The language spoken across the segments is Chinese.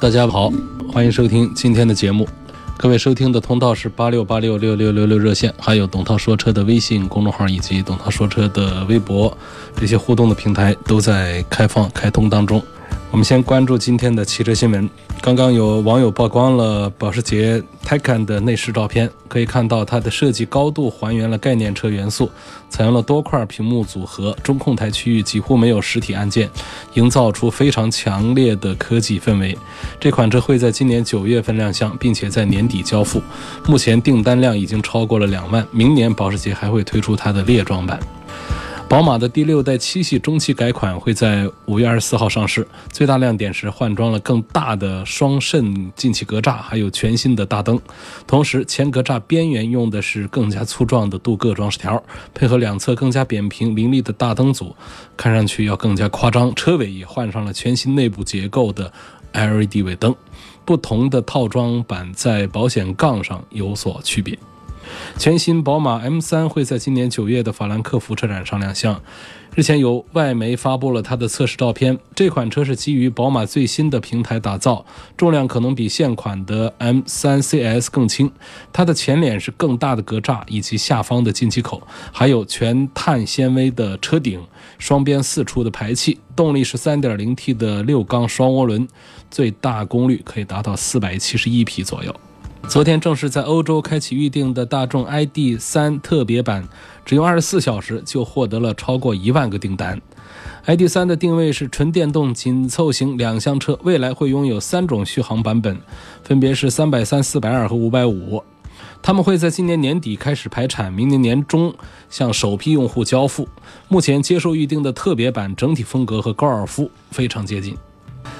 大家好，欢迎收听今天的节目。各位收听的通道是八六八六六六六六热线，还有董涛说车的微信公众号以及董涛说车的微博，这些互动的平台都在开放开通当中。我们先关注今天的汽车新闻。刚刚有网友曝光了保时捷 Taycan 的内饰照片，可以看到它的设计高度还原了概念车元素，采用了多块屏幕组合，中控台区域几乎没有实体按键，营造出非常强烈的科技氛围。这款车会在今年九月份亮相，并且在年底交付。目前订单量已经超过了两万，明年保时捷还会推出它的列装版。宝马的第六代七系中期改款会在五月二十四号上市，最大亮点是换装了更大的双肾进气格栅，还有全新的大灯。同时，前格栅边缘用的是更加粗壮的镀铬装饰条，配合两侧更加扁平凌厉的大灯组，看上去要更加夸张。车尾也换上了全新内部结构的 LED 尾灯，不同的套装版在保险杠上有所区别。全新宝马 M3 会在今年九月的法兰克福车展上亮相。日前有外媒发布了它的测试照片。这款车是基于宝马最新的平台打造，重量可能比现款的 M3 CS 更轻。它的前脸是更大的格栅以及下方的进气口，还有全碳纤维的车顶，双边四出的排气。动力是 3.0T 的六缸双涡轮，最大功率可以达到471匹左右。昨天正式在欧洲开启预定的大众 ID.3 特别版，只用二十四小时就获得了超过一万个订单。ID.3 的定位是纯电动紧凑型两厢车，未来会拥有三种续航版本，分别是三百三、四百二和五百五。他们会在今年年底开始排产，明年年中向首批用户交付。目前接受预定的特别版整体风格和高尔夫非常接近。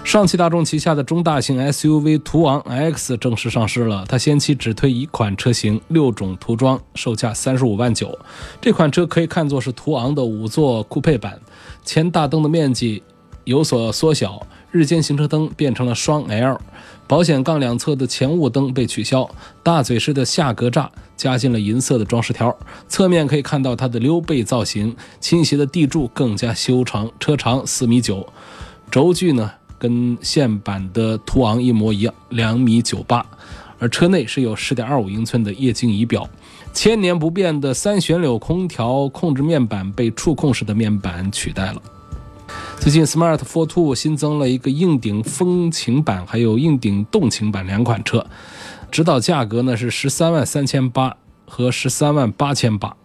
上汽大众旗下的中大型 SUV 途昂 X 正式上市了。它先期只推一款车型，六种涂装，售价三十五万九。这款车可以看作是途昂的五座酷配版，前大灯的面积有所缩小，日间行车灯变成了双 L，保险杠两侧的前雾灯被取消，大嘴式的下格栅加进了银色的装饰条。侧面可以看到它的溜背造型，倾斜的地柱更加修长，车长四米九，轴距呢？跟现版的途昂一模一样，两米九八，而车内是有十点二五英寸的液晶仪表，千年不变的三旋钮空调控制面板被触控式的面板取代了。最近，Smart Fortwo 新增了一个硬顶风情版，还有硬顶动情版两款车，指导价格呢是十三万三千八和十三万八千八，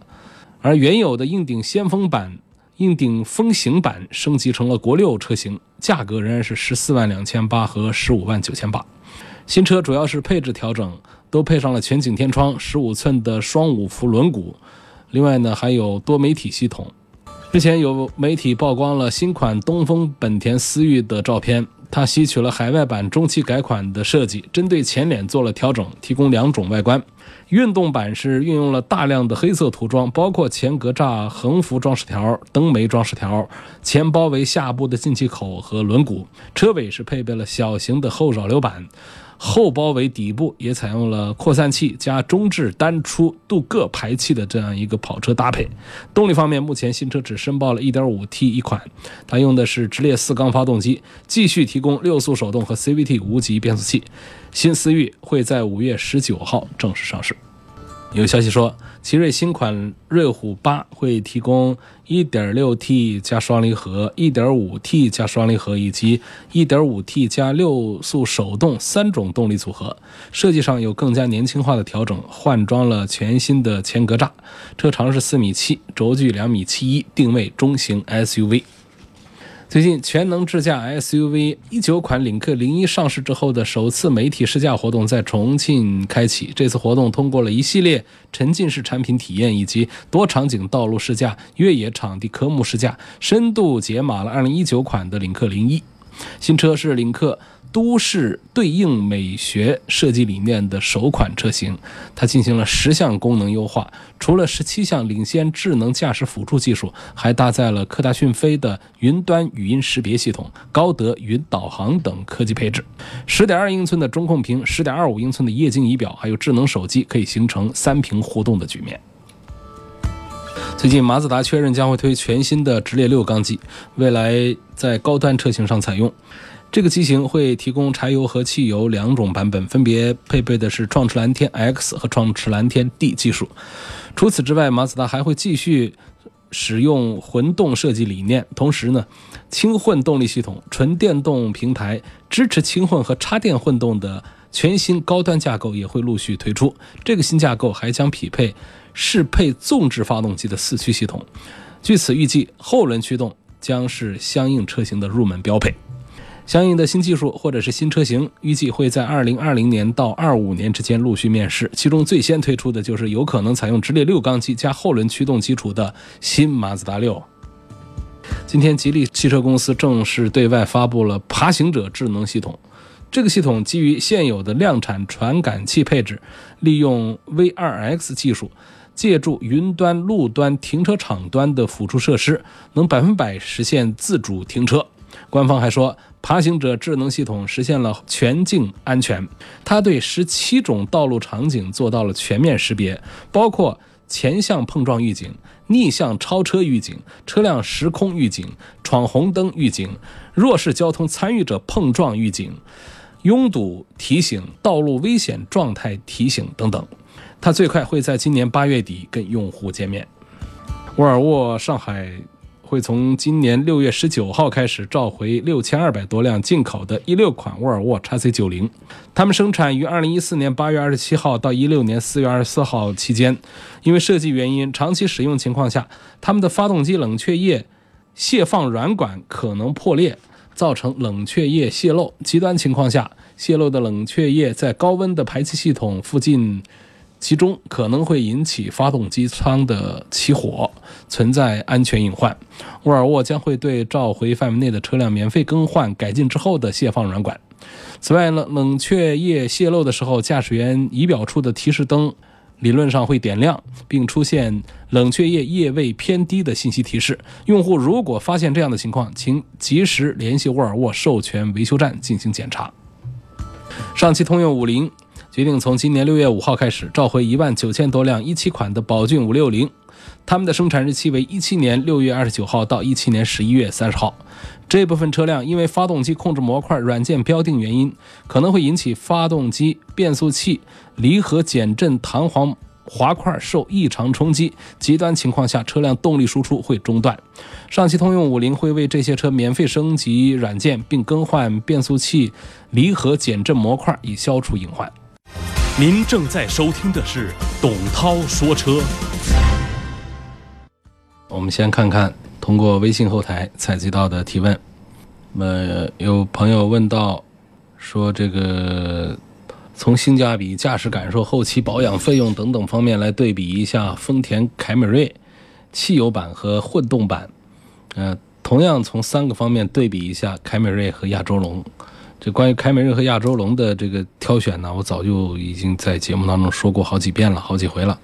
而原有的硬顶先锋版。硬顶风行版升级成了国六车型，价格仍然是十四万两千八和十五万九千八。新车主要是配置调整，都配上了全景天窗、十五寸的双五辐轮毂，另外呢还有多媒体系统。之前有媒体曝光了新款东风本田思域的照片。它吸取了海外版中期改款的设计，针对前脸做了调整，提供两种外观。运动版是运用了大量的黑色涂装，包括前格栅横幅装饰条、灯眉装饰条、前包围下部的进气口和轮毂。车尾是配备了小型的后扰流板。后包围底部也采用了扩散器加中置单出镀铬排气的这样一个跑车搭配。动力方面，目前新车只申报了 1.5T 一款，它用的是直列四缸发动机，继续提供六速手动和 CVT 无级变速器。新思域会在五月十九号正式上市。有消息说，奇瑞新款瑞虎八会提供 1.6T 加双离合、1.5T 加双离合以及 1.5T 加六速手动三种动力组合。设计上有更加年轻化的调整，换装了全新的前格栅，车长是四米七，轴距两米七一，定位中型 SUV。最近，全能智驾 SUV 一九款领克零一上市之后的首次媒体试驾活动在重庆开启。这次活动通过了一系列沉浸式产品体验以及多场景道路试驾、越野场地科目试驾，深度解码了二零一九款的领克零一。新车是领克。都市对应美学设计理念的首款车型，它进行了十项功能优化，除了十七项领先智能驾驶辅助技术，还搭载了科大讯飞的云端语音识别系统、高德云导航等科技配置。十点二英寸的中控屏、十点二五英寸的液晶仪表，还有智能手机，可以形成三屏互动的局面。最近，马自达确认将会推全新的直列六缸机，未来在高端车型上采用。这个机型会提供柴油和汽油两种版本，分别配备的是创驰蓝天 X 和创驰蓝天 D 技术。除此之外，马自达还会继续使用混动设计理念，同时呢，轻混动力系统、纯电动平台、支持轻混和插电混动的全新高端架构也会陆续推出。这个新架构还将匹配适配纵置发动机的四驱系统。据此预计，后轮驱动将是相应车型的入门标配。相应的新技术或者是新车型，预计会在二零二零年到二五年之间陆续面世。其中最先推出的就是有可能采用直列六缸机加后轮驱动基础的新马自达六。今天，吉利汽车公司正式对外发布了爬行者智能系统。这个系统基于现有的量产传感器配置，利用 V2X 技术，借助云端、路端、停车场端的辅助设施，能百分百实现自主停车。官方还说。爬行者智能系统实现了全境安全，它对十七种道路场景做到了全面识别，包括前向碰撞预警、逆向超车预警、车辆时空预警、闯红灯预警、弱势交通参与者碰撞预警、拥堵提醒、道路危险状态提醒等等。它最快会在今年八月底跟用户见面。沃尔沃上海。会从今年六月十九号开始召回六千二百多辆进口的一六款沃尔沃 x C 九零，他们生产于二零一四年八月二十七号到一六年四月二十四号期间，因为设计原因，长期使用情况下，他们的发动机冷却液泄放软管可能破裂，造成冷却液泄漏。极端情况下，泄漏的冷却液在高温的排气系统附近。其中可能会引起发动机舱的起火，存在安全隐患。沃尔沃将会对召回范围内的车辆免费更换改进之后的泄放软管。此外呢，冷却液泄漏的时候，驾驶员仪表处的提示灯理论上会点亮，并出现冷却液液位偏低的信息提示。用户如果发现这样的情况，请及时联系沃尔沃授权维修站进行检查。上汽通用五菱。决定从今年六月五号开始召回一万九千多辆一七款的宝骏五六零，他们的生产日期为一七年六月二十九号到一七年十一月三十号。这部分车辆因为发动机控制模块软件标定原因，可能会引起发动机、变速器、离合减震弹簧。滑块受异常冲击，极端情况下，车辆动力输出会中断。上汽通用五菱会为这些车免费升级软件，并更换变速器离合减震模块，以消除隐患。您正在收听的是董涛说车。我们先看看通过微信后台采集到的提问。那么有朋友问到，说这个。从性价比、驾驶感受、后期保养费用等等方面来对比一下丰田凯美瑞汽油版和混动版，呃，同样从三个方面对比一下凯美瑞和亚洲龙。这关于凯美瑞和亚洲龙的这个挑选呢，我早就已经在节目当中说过好几遍了，好几回了。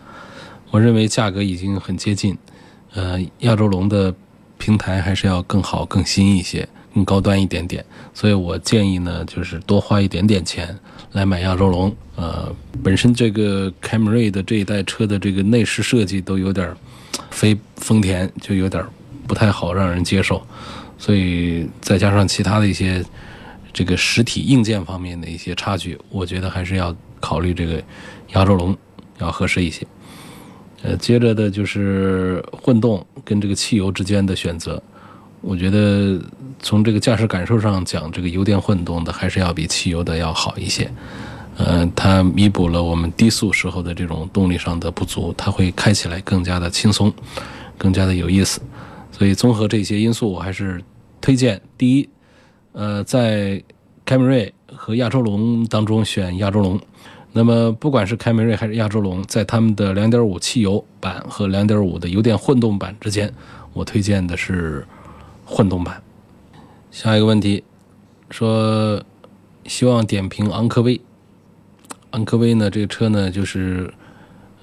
我认为价格已经很接近，呃，亚洲龙的平台还是要更好、更新一些、更高端一点点，所以我建议呢，就是多花一点点钱。来买亚洲龙，呃，本身这个凯美瑞的这一代车的这个内饰设计都有点非丰田，就有点不太好让人接受，所以再加上其他的一些这个实体硬件方面的一些差距，我觉得还是要考虑这个亚洲龙要合适一些。呃，接着的就是混动跟这个汽油之间的选择，我觉得。从这个驾驶感受上讲，这个油电混动的还是要比汽油的要好一些。呃，它弥补了我们低速时候的这种动力上的不足，它会开起来更加的轻松，更加的有意思。所以综合这些因素，我还是推荐第一，呃，在凯美瑞和亚洲龙当中选亚洲龙。那么不管是凯美瑞还是亚洲龙，在他们的2.5汽油版和2.5的油电混动版之间，我推荐的是混动版。下一个问题，说希望点评昂科威。昂科威呢，这个车呢，就是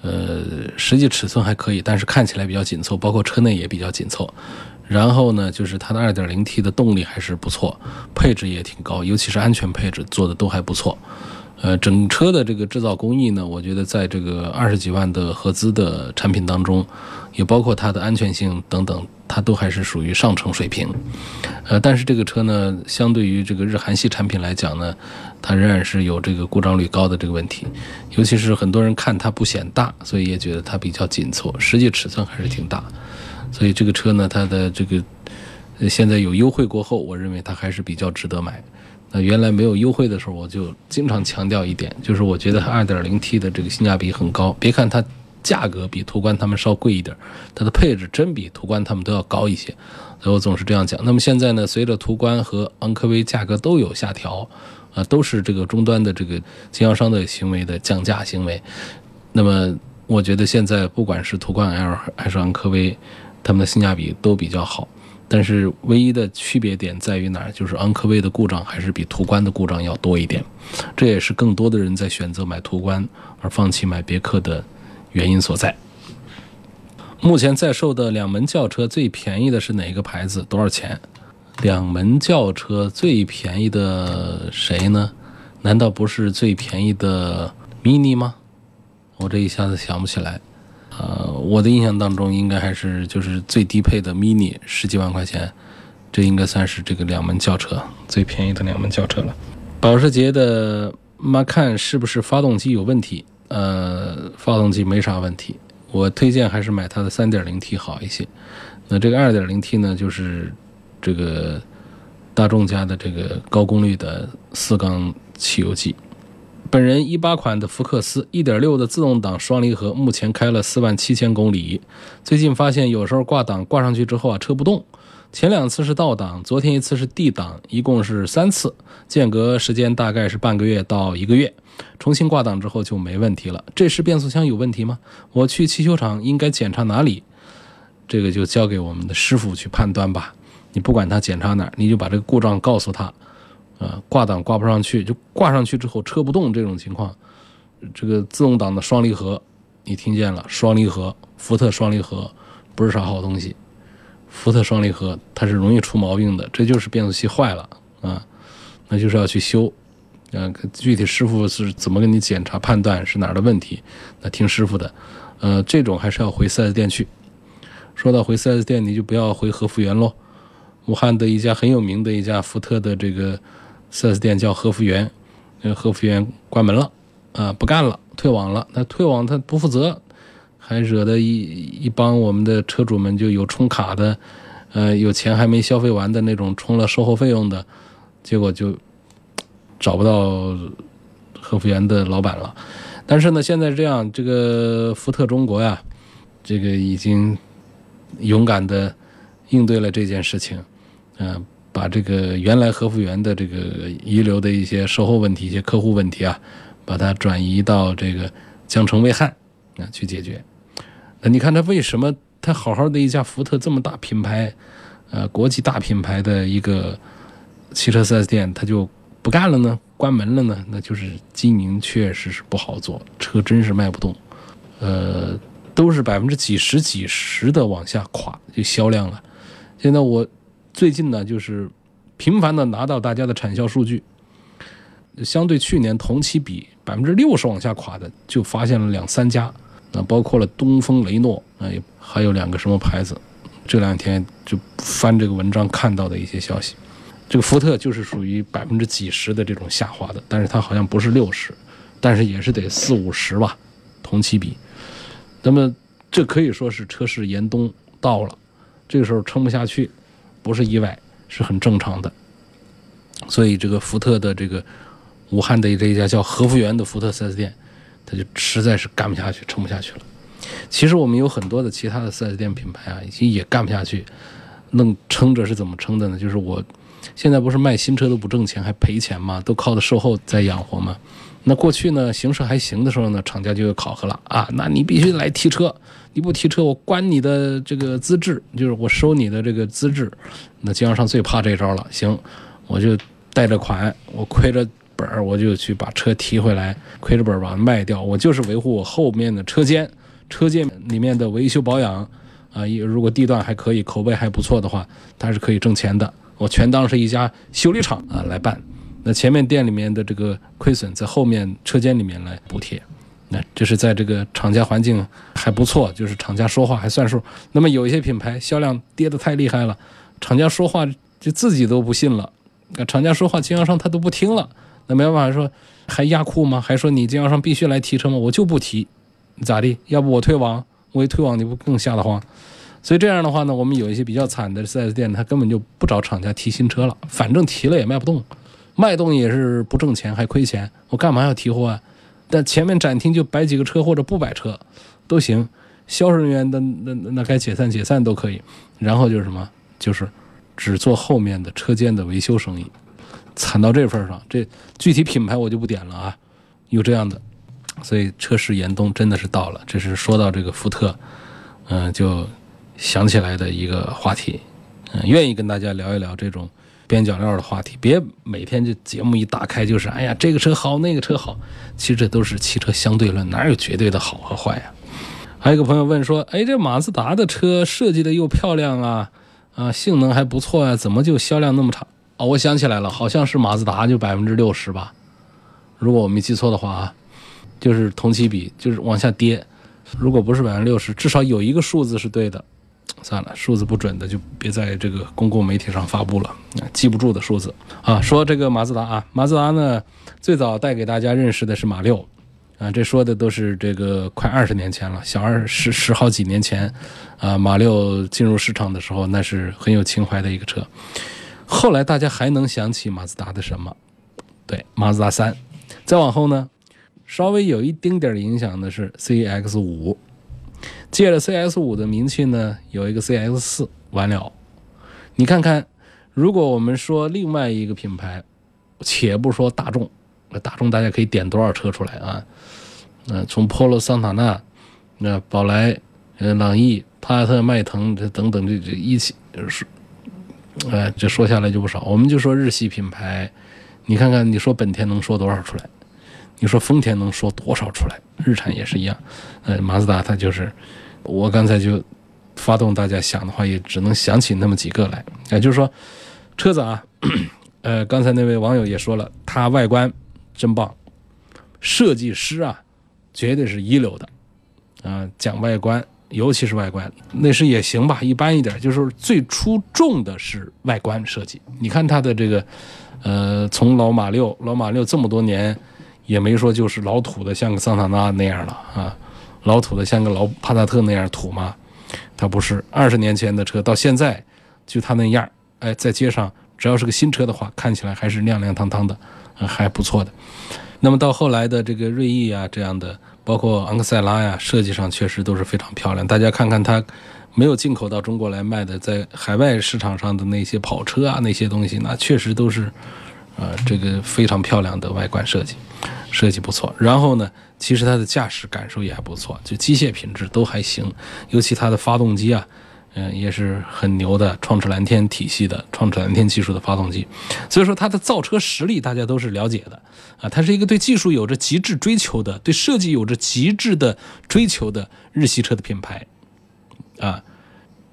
呃，实际尺寸还可以，但是看起来比较紧凑，包括车内也比较紧凑。然后呢，就是它的 2.0T 的动力还是不错，配置也挺高，尤其是安全配置做的都还不错。呃，整车的这个制造工艺呢，我觉得在这个二十几万的合资的产品当中，也包括它的安全性等等，它都还是属于上乘水平。呃，但是这个车呢，相对于这个日韩系产品来讲呢，它仍然是有这个故障率高的这个问题。尤其是很多人看它不显大，所以也觉得它比较紧凑，实际尺寸还是挺大。所以这个车呢，它的这个现在有优惠过后，我认为它还是比较值得买。那原来没有优惠的时候，我就经常强调一点，就是我觉得 2.0T 的这个性价比很高。别看它价格比途观他们稍贵一点，它的配置真比途观他们都要高一些。所以我总是这样讲。那么现在呢，随着途观和昂科威价格都有下调，啊，都是这个终端的这个经销商的行为的降价行为。那么我觉得现在不管是途观 L 还是昂科威，他们的性价比都比较好。但是唯一的区别点在于哪儿？就是昂科威的故障还是比途观的故障要多一点，这也是更多的人在选择买途观而放弃买别克的原因所在。目前在售的两门轿车最便宜的是哪个牌子？多少钱？两门轿车最便宜的谁呢？难道不是最便宜的 Mini 吗？我这一下子想不起来。呃，我的印象当中应该还是就是最低配的 Mini 十几万块钱，这应该算是这个两门轿车最便宜的两门轿车了。保时捷的 Macan 是不是发动机有问题？呃，发动机没啥问题，我推荐还是买它的 3.0T 好一些。那这个 2.0T 呢，就是这个大众家的这个高功率的四缸汽油机。本人一八款的福克斯，一点六的自动挡双离合，目前开了四万七千公里。最近发现有时候挂档挂上去之后啊，车不动。前两次是倒档，昨天一次是 D 档，一共是三次，间隔时间大概是半个月到一个月。重新挂档之后就没问题了。这是变速箱有问题吗？我去汽修厂应该检查哪里？这个就交给我们的师傅去判断吧。你不管他检查哪儿，你就把这个故障告诉他。呃，挂档挂不上去，就挂上去之后车不动这种情况，这个自动挡的双离合，你听见了？双离合，福特双离合不是啥好东西。福特双离合它是容易出毛病的，这就是变速器坏了啊，那就是要去修。嗯，具体师傅是怎么给你检查判断是哪儿的问题，那听师傅的。呃，这种还是要回 4S 店去。说到回 4S 店，你就不要回和福园喽。武汉的一家很有名的一家福特的这个。4S 店叫和福源，那和福源关门了，啊，不干了，退网了。那退网他不负责，还惹得一一帮我们的车主们就有充卡的，呃，有钱还没消费完的那种充了售后费用的，结果就找不到和福源的老板了。但是呢，现在这样，这个福特中国呀，这个已经勇敢的应对了这件事情，嗯。把这个原来和福源的这个遗留的一些售后问题、一些客户问题啊，把它转移到这个江城卫汉啊去解决。那你看他为什么他好好的一家福特这么大品牌，呃，国际大品牌的一个汽车 4S 店，他就不干了呢？关门了呢？那就是经营确实是不好做，车真是卖不动，呃，都是百分之几十几十的往下垮，就销量了。现在我。最近呢，就是频繁的拿到大家的产销数据，相对去年同期比百分之六十往下垮的，就发现了两三家，啊，包括了东风雷诺，啊，还有两个什么牌子，这两天就翻这个文章看到的一些消息，这个福特就是属于百分之几十的这种下滑的，但是它好像不是六十，但是也是得四五十吧，同期比，那么这可以说是车市严冬到了，这个时候撑不下去。不是意外，是很正常的。所以这个福特的这个武汉的这一家叫和福源的福特 4S 店，他就实在是干不下去，撑不下去了。其实我们有很多的其他的 4S 店品牌啊，已经也干不下去，能撑着是怎么撑的呢？就是我现在不是卖新车都不挣钱，还赔钱吗？都靠的售后在养活吗？那过去呢，形势还行的时候呢，厂家就有考核了啊，那你必须来提车，你不提车，我关你的这个资质，就是我收你的这个资质。那经销商最怕这招了，行，我就带着款，我亏着本儿，我就去把车提回来，亏着本儿把它卖掉，我就是维护我后面的车间，车间里面的维修保养啊，如果地段还可以，口碑还不错的话，它是可以挣钱的。我全当是一家修理厂啊来办，那前面店里面的这个亏损，在后面车间里面来补贴。那这是在这个厂家环境还不错，就是厂家说话还算数。那么有一些品牌销量跌得太厉害了，厂家说话就自己都不信了。那厂家说话，经销商他都不听了。那没办法说，还压库吗？还说你经销商必须来提车吗？我就不提，咋地？要不我退网？我一退网，你不更吓得慌？所以这样的话呢，我们有一些比较惨的 4S 店，他根本就不找厂家提新车了，反正提了也卖不动，卖东西也是不挣钱，还亏钱。我干嘛要提货啊？但前面展厅就摆几个车或者不摆车，都行。销售人员的那那该解散解散都可以。然后就是什么？就是只做后面的车间的维修生意，惨到这份上。这具体品牌我就不点了啊，有这样的。所以车市严冬真的是到了。这是说到这个福特，嗯，就想起来的一个话题。嗯，愿意跟大家聊一聊这种。边角料的话题，别每天这节目一打开就是，哎呀，这个车好，那个车好，其实这都是汽车相对论，哪有绝对的好和坏呀？还有一个朋友问说，哎，这马自达的车设计的又漂亮啊，啊，性能还不错啊，怎么就销量那么差？哦，我想起来了，好像是马自达就百分之六十吧，如果我没记错的话啊，就是同期比就是往下跌，如果不是百分之六十，至少有一个数字是对的。算了，数字不准的就别在这个公共媒体上发布了，记不住的数字啊。说这个马自达啊，马自达呢最早带给大家认识的是马六啊，这说的都是这个快二十年前了，小二十十好几年前啊，马六进入市场的时候，那是很有情怀的一个车。后来大家还能想起马自达的什么？对，马自达三。再往后呢，稍微有一丁点影响的是 CX 五。借了 CS 五的名气呢，有一个 CS 四完了。你看看，如果我们说另外一个品牌，且不说大众，大众大家可以点多少车出来啊？嗯，从 Polo、桑塔纳、那宝来、呃朗逸、帕萨特、迈腾这等等这这一起是，哎，这说下来就不少。我们就说日系品牌，你看看，你说本田能说多少出来？你说丰田能说多少出来？日产也是一样，呃，马自达它就是，我刚才就发动大家想的话，也只能想起那么几个来。也就是说，车子啊，呃，刚才那位网友也说了，它外观真棒，设计师啊，绝对是一流的，啊，讲外观，尤其是外观，内饰也行吧，一般一点。就是最出众的是外观设计。你看它的这个，呃，从老马六，老马六这么多年。也没说就是老土的像个桑塔纳那样了啊，老土的像个老帕萨特那样土吗？它不是，二十年前的车到现在就它那样，哎，在街上只要是个新车的话，看起来还是亮亮堂堂的，还不错的。那么到后来的这个锐意啊这样的，包括昂克赛拉呀，设计上确实都是非常漂亮。大家看看它没有进口到中国来卖的，在海外市场上的那些跑车啊那些东西，那确实都是。啊，这个非常漂亮的外观设计，设计不错。然后呢，其实它的驾驶感受也还不错，就机械品质都还行。尤其它的发动机啊，嗯，也是很牛的，创驰蓝天体系的，创驰蓝天技术的发动机。所以说它的造车实力大家都是了解的啊。它是一个对技术有着极致追求的，对设计有着极致的追求的日系车的品牌啊。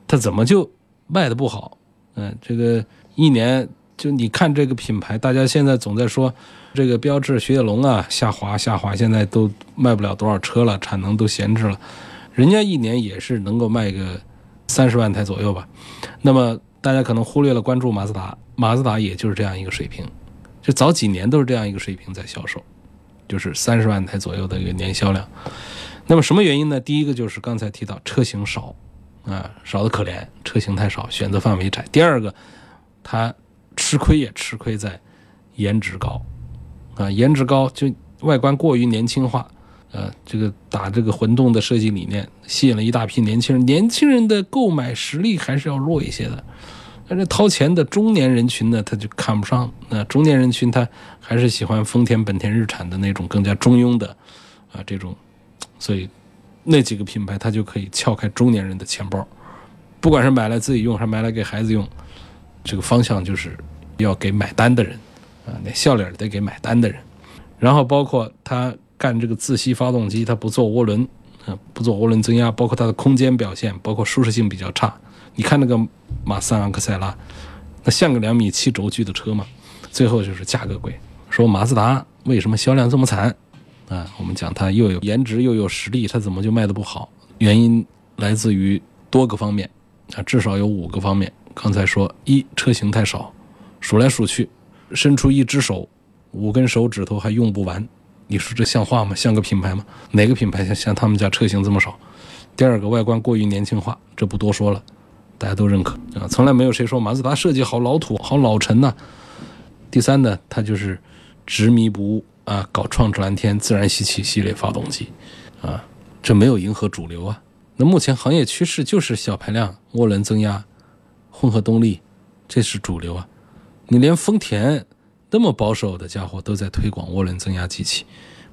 它怎么就卖的不好？嗯，这个一年。就你看这个品牌，大家现在总在说这个标致、雪铁龙啊下滑下滑，现在都卖不了多少车了，产能都闲置了。人家一年也是能够卖个三十万台左右吧。那么大家可能忽略了关注马自达，马自达也就是这样一个水平，就早几年都是这样一个水平在销售，就是三十万台左右的一个年销量。那么什么原因呢？第一个就是刚才提到车型少啊，少的可怜，车型太少，选择范围窄。第二个，它。吃亏也吃亏在颜值高，啊，颜值高就外观过于年轻化，呃，这个打这个混动的设计理念，吸引了一大批年轻人。年轻人的购买实力还是要弱一些的，但是掏钱的中年人群呢，他就看不上。那中年人群他还是喜欢丰田、本田、日产的那种更加中庸的，啊，这种，所以那几个品牌它就可以撬开中年人的钱包，不管是买来自己用，还是买来给孩子用。这个方向就是要给买单的人，啊，那笑脸得给买单的人。然后包括他干这个自吸发动机，他不做涡轮，啊，不做涡轮增压，包括它的空间表现，包括舒适性比较差。你看那个马三昂克赛拉，那像个两米七轴距的车吗？最后就是价格贵。说马自达为什么销量这么惨？啊，我们讲它又有颜值又有实力，它怎么就卖的不好？原因来自于多个方面，啊，至少有五个方面。刚才说一车型太少，数来数去，伸出一只手，五根手指头还用不完。你说这像话吗？像个品牌吗？哪个品牌像像他们家车型这么少？第二个外观过于年轻化，这不多说了，大家都认可啊，从来没有谁说马自达设计好老土、好老沉呐。第三呢，它就是执迷不悟啊，搞创智蓝天自然吸气系列发动机啊，这没有迎合主流啊。那目前行业趋势就是小排量涡轮增压、混合动力，这是主流啊。你连丰田那么保守的家伙都在推广涡轮增压机器，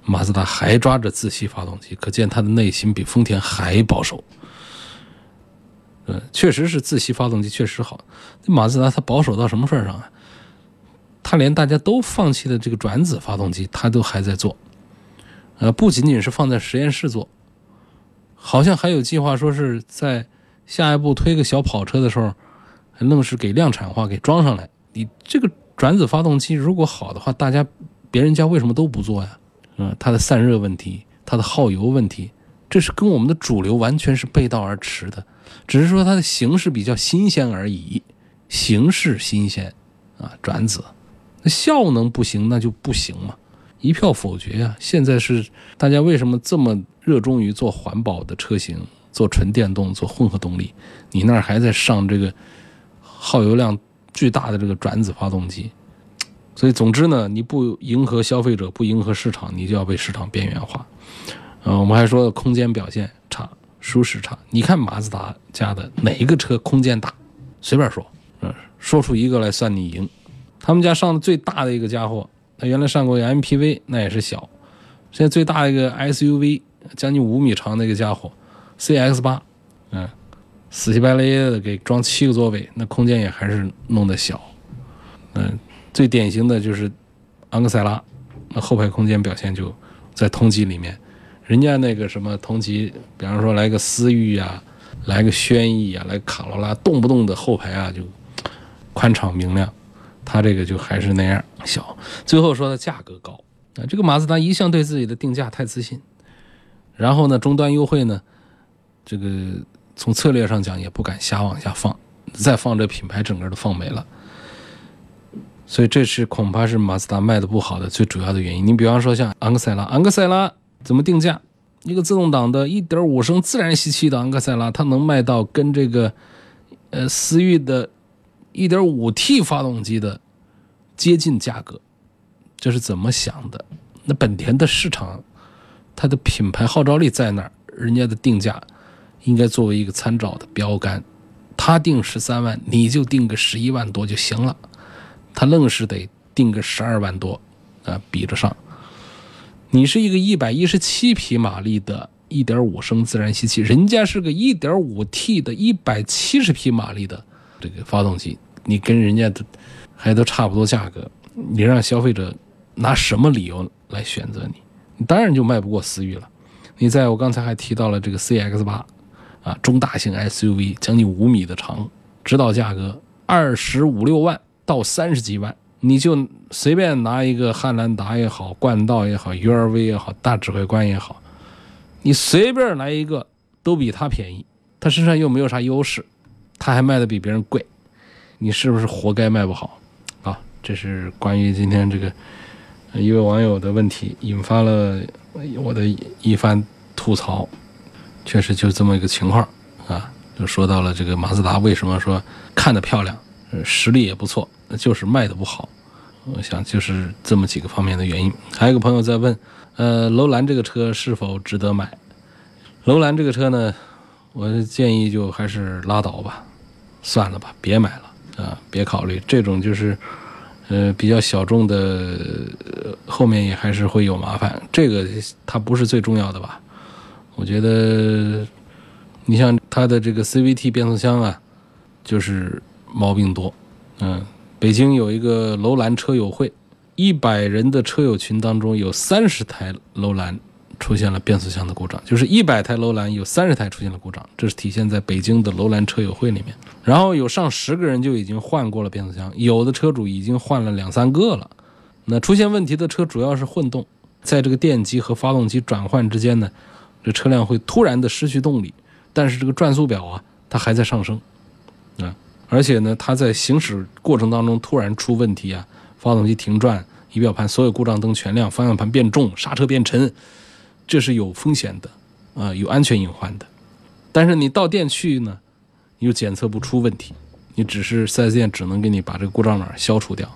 马自达还抓着自吸发动机，可见他的内心比丰田还保守。呃，确实是自吸发动机确实好，那马自达它保守到什么份上啊？它连大家都放弃的这个转子发动机，它都还在做。呃，不仅仅是放在实验室做。好像还有计划，说是在下一步推个小跑车的时候，愣是给量产化给装上来。你这个转子发动机如果好的话，大家别人家为什么都不做呀？嗯，它的散热问题，它的耗油问题，这是跟我们的主流完全是背道而驰的。只是说它的形式比较新鲜而已，形式新鲜啊，转子，那效能不行，那就不行嘛。一票否决呀！现在是大家为什么这么热衷于做环保的车型，做纯电动，做混合动力？你那儿还在上这个耗油量巨大的这个转子发动机，所以总之呢，你不迎合消费者，不迎合市场，你就要被市场边缘化。啊，我们还说空间表现差，舒适差。你看马自达家的哪一个车空间大？随便说，嗯，说出一个来算你赢。他们家上的最大的一个家伙。他原来上过 MPV，那也是小。现在最大的一个 SUV，将近五米长的一个家伙，CX 八，嗯，死乞白赖的给装七个座位，那空间也还是弄得小。嗯，最典型的就是昂克赛拉，那后排空间表现就在同级里面。人家那个什么同级，比方说来个思域啊，来个轩逸啊，来卡罗拉，动不动的后排啊就宽敞明亮。它这个就还是那样小，最后说的价格高啊，这个马自达一向对自己的定价太自信，然后呢，终端优惠呢，这个从策略上讲也不敢瞎往下放，再放这品牌整个都放没了，所以这是恐怕是马自达卖的不好的最主要的原因。你比方说像昂克赛拉，昂克赛拉怎么定价？一个自动挡的1.5升自然吸气的昂克赛拉，它能卖到跟这个呃思域的。1.5T 发动机的接近价格，这是怎么想的？那本田的市场，它的品牌号召力在那儿，人家的定价应该作为一个参照的标杆。他定十三万，你就定个十一万多就行了。他愣是得定个十二万多啊，比得上。你是一个117匹马力的1.5升自然吸气，人家是个 1.5T 的170匹马力的。这个发动机，你跟人家的还都差不多价格，你让消费者拿什么理由来选择你？你当然就卖不过思域了。你在我刚才还提到了这个 CX 八啊，中大型 SUV，将近五米的长，指导价格二十五六万到三十几万，你就随便拿一个汉兰达也好，冠道也好，URV 也好，大指挥官也好，你随便来一个都比它便宜，它身上又没有啥优势。他还卖的比别人贵，你是不是活该卖不好？啊，这是关于今天这个一位网友的问题，引发了我的一番吐槽。确实就这么一个情况啊，就说到了这个马自达为什么说看的漂亮，实力也不错，就是卖的不好。我想就是这么几个方面的原因。还有个朋友在问，呃，楼兰这个车是否值得买？楼兰这个车呢，我建议就还是拉倒吧。算了吧，别买了啊！别考虑这种就是，呃，比较小众的，后面也还是会有麻烦。这个它不是最重要的吧？我觉得，你像它的这个 CVT 变速箱啊，就是毛病多。嗯，北京有一个楼兰车友会，一百人的车友群当中有三十台楼兰出现了变速箱的故障，就是一百台楼兰有三十台出现了故障，这是体现在北京的楼兰车友会里面。然后有上十个人就已经换过了变速箱，有的车主已经换了两三个了。那出现问题的车主要是混动，在这个电机和发动机转换之间呢，这车辆会突然的失去动力，但是这个转速表啊，它还在上升，啊，而且呢，它在行驶过程当中突然出问题啊，发动机停转，仪表盘所有故障灯全亮，方向盘变重，刹车变沉，这是有风险的，啊，有安全隐患的。但是你到店去呢，又检测不出问题，你只是 4S 店只能给你把这个故障码消除掉。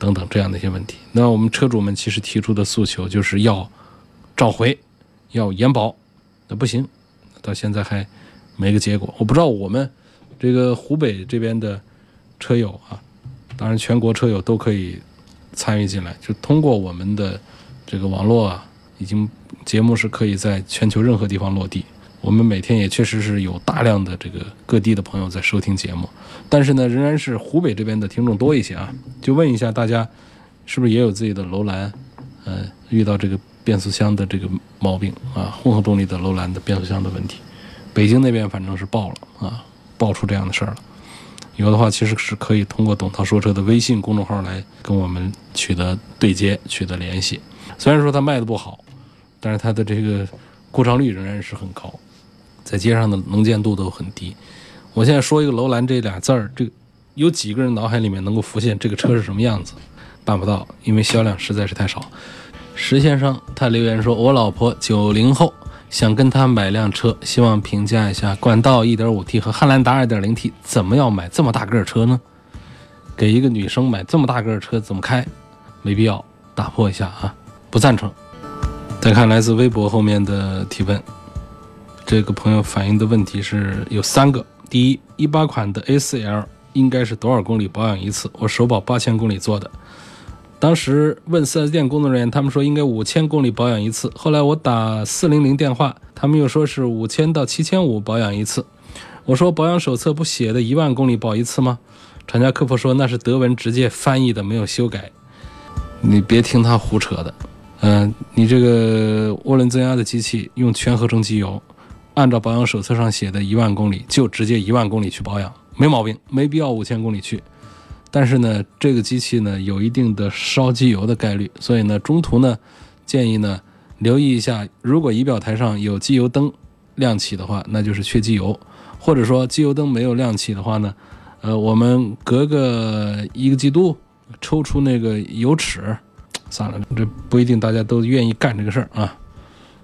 等等这样的一些问题，那我们车主们其实提出的诉求就是要召回，要延保，那不行，到现在还没个结果。我不知道我们这个湖北这边的车友啊，当然全国车友都可以参与进来，就通过我们的这个网络啊，已经节目是可以在全球任何地方落地。我们每天也确实是有大量的这个各地的朋友在收听节目，但是呢，仍然是湖北这边的听众多一些啊。就问一下大家，是不是也有自己的楼兰，呃，遇到这个变速箱的这个毛病啊？混合动力的楼兰的变速箱的问题，北京那边反正是爆了啊，爆出这样的事儿了。有的话，其实是可以通过董涛说车的微信公众号来跟我们取得对接、取得联系。虽然说它卖的不好，但是它的这个故障率仍然是很高。在街上的能见度都很低。我现在说一个“楼兰”这俩字儿，这有几个人脑海里面能够浮现这个车是什么样子？办不到，因为销量实在是太少。石先生他留言说：“我老婆九零后，想跟他买辆车，希望评价一下冠道 1.5T 和汉兰达 2.0T，怎么要买这么大个车呢？给一个女生买这么大个车怎么开？没必要，打破一下啊，不赞成。”再看来自微博后面的提问。这个朋友反映的问题是有三个：第一，一八款的 A4L 应该是多少公里保养一次？我首保八千公里做的，当时问 4S 店工作人员，他们说应该五千公里保养一次。后来我打四零零电话，他们又说是五千到七千五保养一次。我说保养手册不写的一万公里保一次吗？厂家客服说那是德文直接翻译的，没有修改。你别听他胡扯的，嗯，你这个涡轮增压的机器用全合成机油。按照保养手册上写的一万公里，就直接一万公里去保养，没毛病，没必要五千公里去。但是呢，这个机器呢有一定的烧机油的概率，所以呢，中途呢建议呢留意一下，如果仪表台上有机油灯亮起的话，那就是缺机油；或者说机油灯没有亮起的话呢，呃，我们隔个一个季度抽出那个油尺，算了，这不一定大家都愿意干这个事儿啊。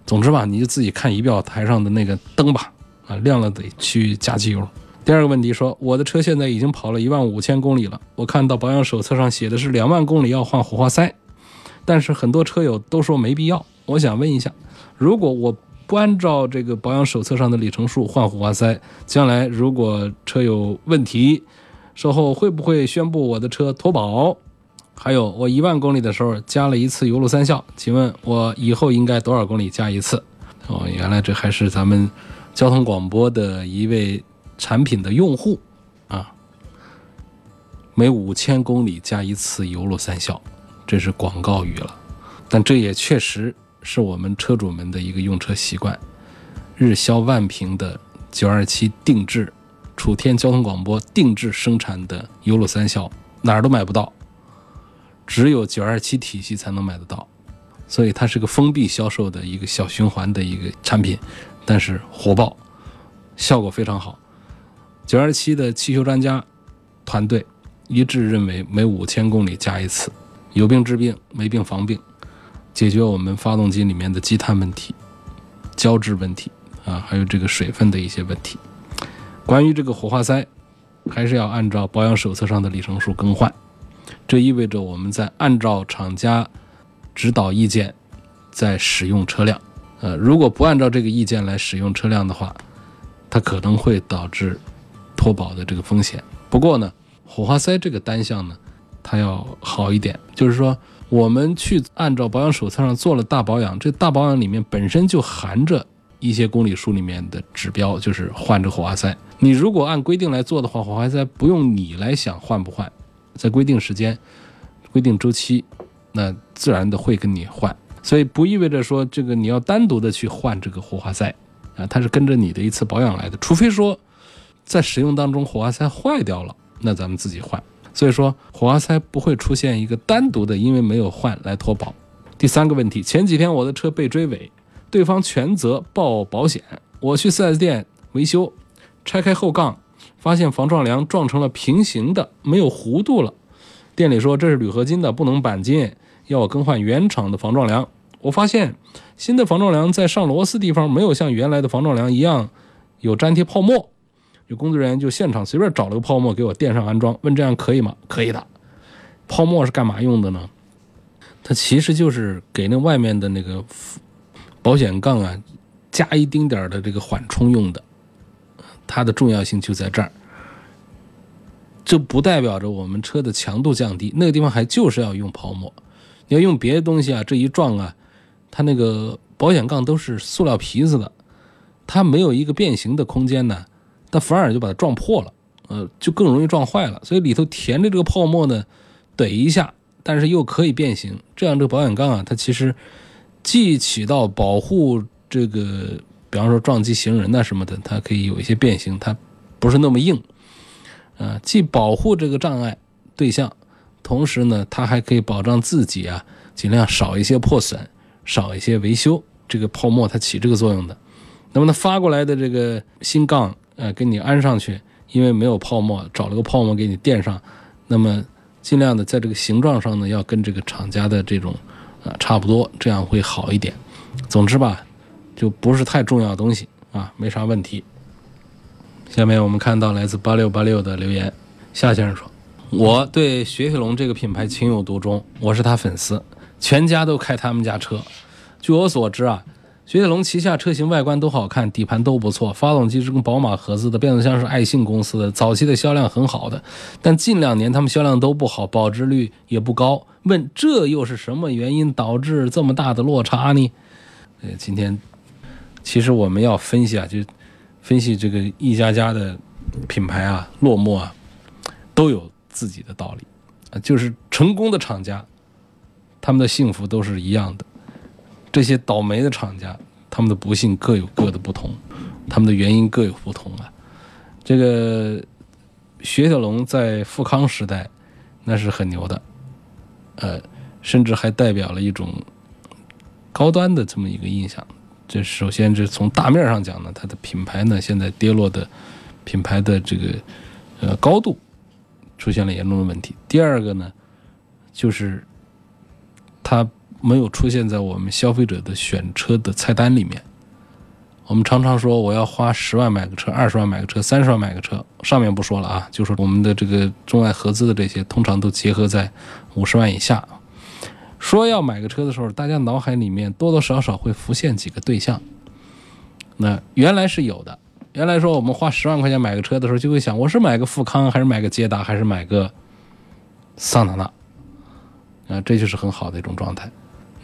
总之吧，你就自己看仪表台上的那个灯吧，啊，亮了得去加机油。第二个问题说，我的车现在已经跑了一万五千公里了，我看到保养手册上写的是两万公里要换火花塞，但是很多车友都说没必要。我想问一下，如果我不按照这个保养手册上的里程数换火花塞，将来如果车有问题，售后会不会宣布我的车脱保？还有，我一万公里的时候加了一次油路三效，请问我以后应该多少公里加一次？哦，原来这还是咱们交通广播的一位产品的用户啊。每五千公里加一次油路三效，这是广告语了，但这也确实是我们车主们的一个用车习惯。日销万瓶的九二七定制，楚天交通广播定制生产的油路三效，哪儿都买不到。只有九二七体系才能买得到，所以它是个封闭销售的一个小循环的一个产品，但是火爆，效果非常好。九二七的汽修专家团队一致认为，每五千公里加一次，有病治病，没病防病，解决我们发动机里面的积碳问题、胶质问题啊，还有这个水分的一些问题。关于这个火花塞，还是要按照保养手册上的里程数更换。这意味着我们在按照厂家指导意见在使用车辆，呃，如果不按照这个意见来使用车辆的话，它可能会导致脱保的这个风险。不过呢，火花塞这个单项呢，它要好一点，就是说我们去按照保养手册上做了大保养，这大保养里面本身就含着一些公里数里面的指标，就是换这火花塞。你如果按规定来做的话，火花塞不用你来想换不换。在规定时间、规定周期那自然的会跟你换。所以不意味着说这个你要单独的去换这个火花塞啊，它是跟着你的一次保养来的。除非说在使用当中火花塞坏掉了，那咱们自己换。所以说火花塞不会出现一个单独的因为没有换来脱保。第三个问题，前几天我的车被追尾，对方全责报保险，我去 4S 店维修，拆开后杠，发现防撞梁撞成了平行的，没有弧度了。店里说这是铝合金的，不能钣金，要我更换原厂的防撞梁。我发现新的防撞梁在上螺丝地方没有像原来的防撞梁一样有粘贴泡沫，有工作人员就现场随便找了个泡沫给我垫上安装，问这样可以吗？可以的。泡沫是干嘛用的呢？它其实就是给那外面的那个保险杠啊加一丁点的这个缓冲用的，它的重要性就在这儿。这不代表着我们车的强度降低，那个地方还就是要用泡沫。你要用别的东西啊，这一撞啊，它那个保险杠都是塑料皮子的，它没有一个变形的空间呢，它反而就把它撞破了，呃，就更容易撞坏了。所以里头填着这个泡沫呢，怼一下，但是又可以变形，这样这个保险杠啊，它其实既起到保护这个，比方说撞击行人呐什么的，它可以有一些变形，它不是那么硬。啊，既保护这个障碍对象，同时呢，它还可以保障自己啊，尽量少一些破损，少一些维修。这个泡沫它起这个作用的。那么它发过来的这个新杠，呃，给你安上去，因为没有泡沫，找了个泡沫给你垫上。那么尽量的在这个形状上呢，要跟这个厂家的这种啊差不多，这样会好一点。总之吧，就不是太重要的东西啊，没啥问题。下面我们看到来自八六八六的留言，夏先生说：“我对雪铁龙这个品牌情有独钟，我是他粉丝，全家都开他们家车。据我所知啊，雪铁龙旗下车型外观都好看，底盘都不错，发动机是跟宝马合资的，变速箱是爱信公司的，早期的销量很好的，但近两年他们销量都不好，保值率也不高。问这又是什么原因导致这么大的落差呢？呃，今天其实我们要分析啊，就。”分析这个一家家的品牌啊落寞啊，都有自己的道理啊。就是成功的厂家，他们的幸福都是一样的；这些倒霉的厂家，他们的不幸各有各的不同，他们的原因各有不同啊。这个雪铁龙在富康时代那是很牛的，呃，甚至还代表了一种高端的这么一个印象。这首先，这从大面上讲呢，它的品牌呢现在跌落的，品牌的这个呃高度出现了严重的问题。第二个呢，就是它没有出现在我们消费者的选车的菜单里面。我们常常说我要花十万买个车，二十万买个车，三十万买个车，上面不说了啊，就说我们的这个中外合资的这些，通常都结合在五十万以下。说要买个车的时候，大家脑海里面多多少少会浮现几个对象。那原来是有的，原来说我们花十万块钱买个车的时候，就会想，我是买个富康，还是买个捷达，还是买个桑塔纳？啊，这就是很好的一种状态。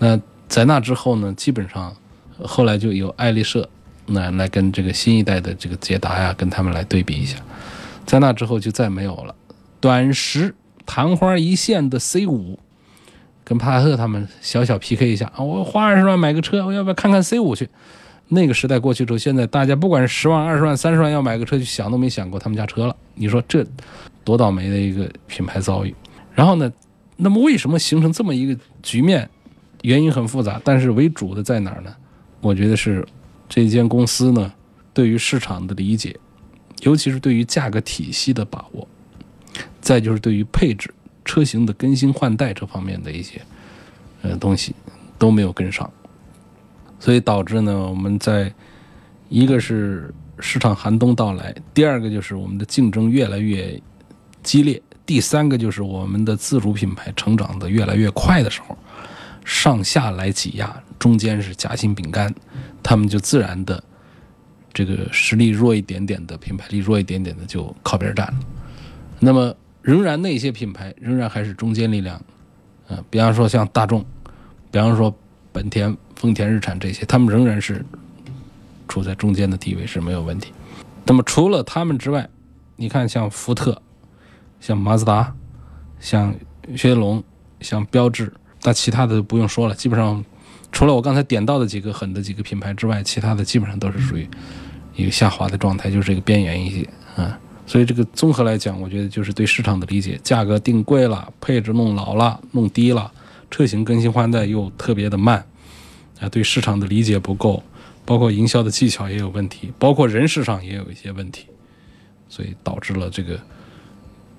那在那之后呢，基本上后来就有爱丽舍，那来跟这个新一代的这个捷达呀，跟他们来对比一下。在那之后就再没有了，短时昙花一现的 C 五。跟帕萨特他们小小 PK 一下啊！我花二十万买个车，我要不要看看 C 五去？那个时代过去之后，现在大家不管是十万、二十万、三十万要买个车，就想都没想过他们家车了。你说这多倒霉的一个品牌遭遇。然后呢，那么为什么形成这么一个局面？原因很复杂，但是为主的在哪儿呢？我觉得是这间公司呢，对于市场的理解，尤其是对于价格体系的把握，再就是对于配置。车型的更新换代这方面的一些呃东西都没有跟上，所以导致呢，我们在一个是市场寒冬到来，第二个就是我们的竞争越来越激烈，第三个就是我们的自主品牌成长的越来越快的时候，上下来挤压，中间是夹心饼干，他们就自然的这个实力弱一点点的品牌力弱一点点的就靠边站了，那么。仍然那些品牌仍然还是中坚力量，呃，比方说像大众，比方说本田、丰田、日产这些，他们仍然是处在中间的地位是没有问题。那么除了他们之外，你看像福特、像马自达、像雪铁龙、像标致，那其他的就不用说了，基本上除了我刚才点到的几个狠的几个品牌之外，其他的基本上都是属于一个下滑的状态，就是这个边缘一些啊。所以这个综合来讲，我觉得就是对市场的理解，价格定贵了，配置弄老了、弄低了，车型更新换代又特别的慢，啊，对市场的理解不够，包括营销的技巧也有问题，包括人事上也有一些问题，所以导致了这个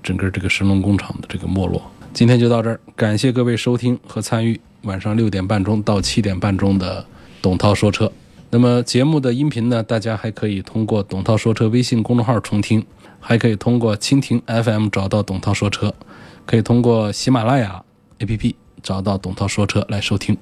整个这个神龙工厂的这个没落。今天就到这儿，感谢各位收听和参与晚上六点半钟到七点半钟的董涛说车。那么节目的音频呢，大家还可以通过董涛说车微信公众号重听。还可以通过蜻蜓 FM 找到董涛说车，可以通过喜马拉雅 APP 找到董涛说车来收听。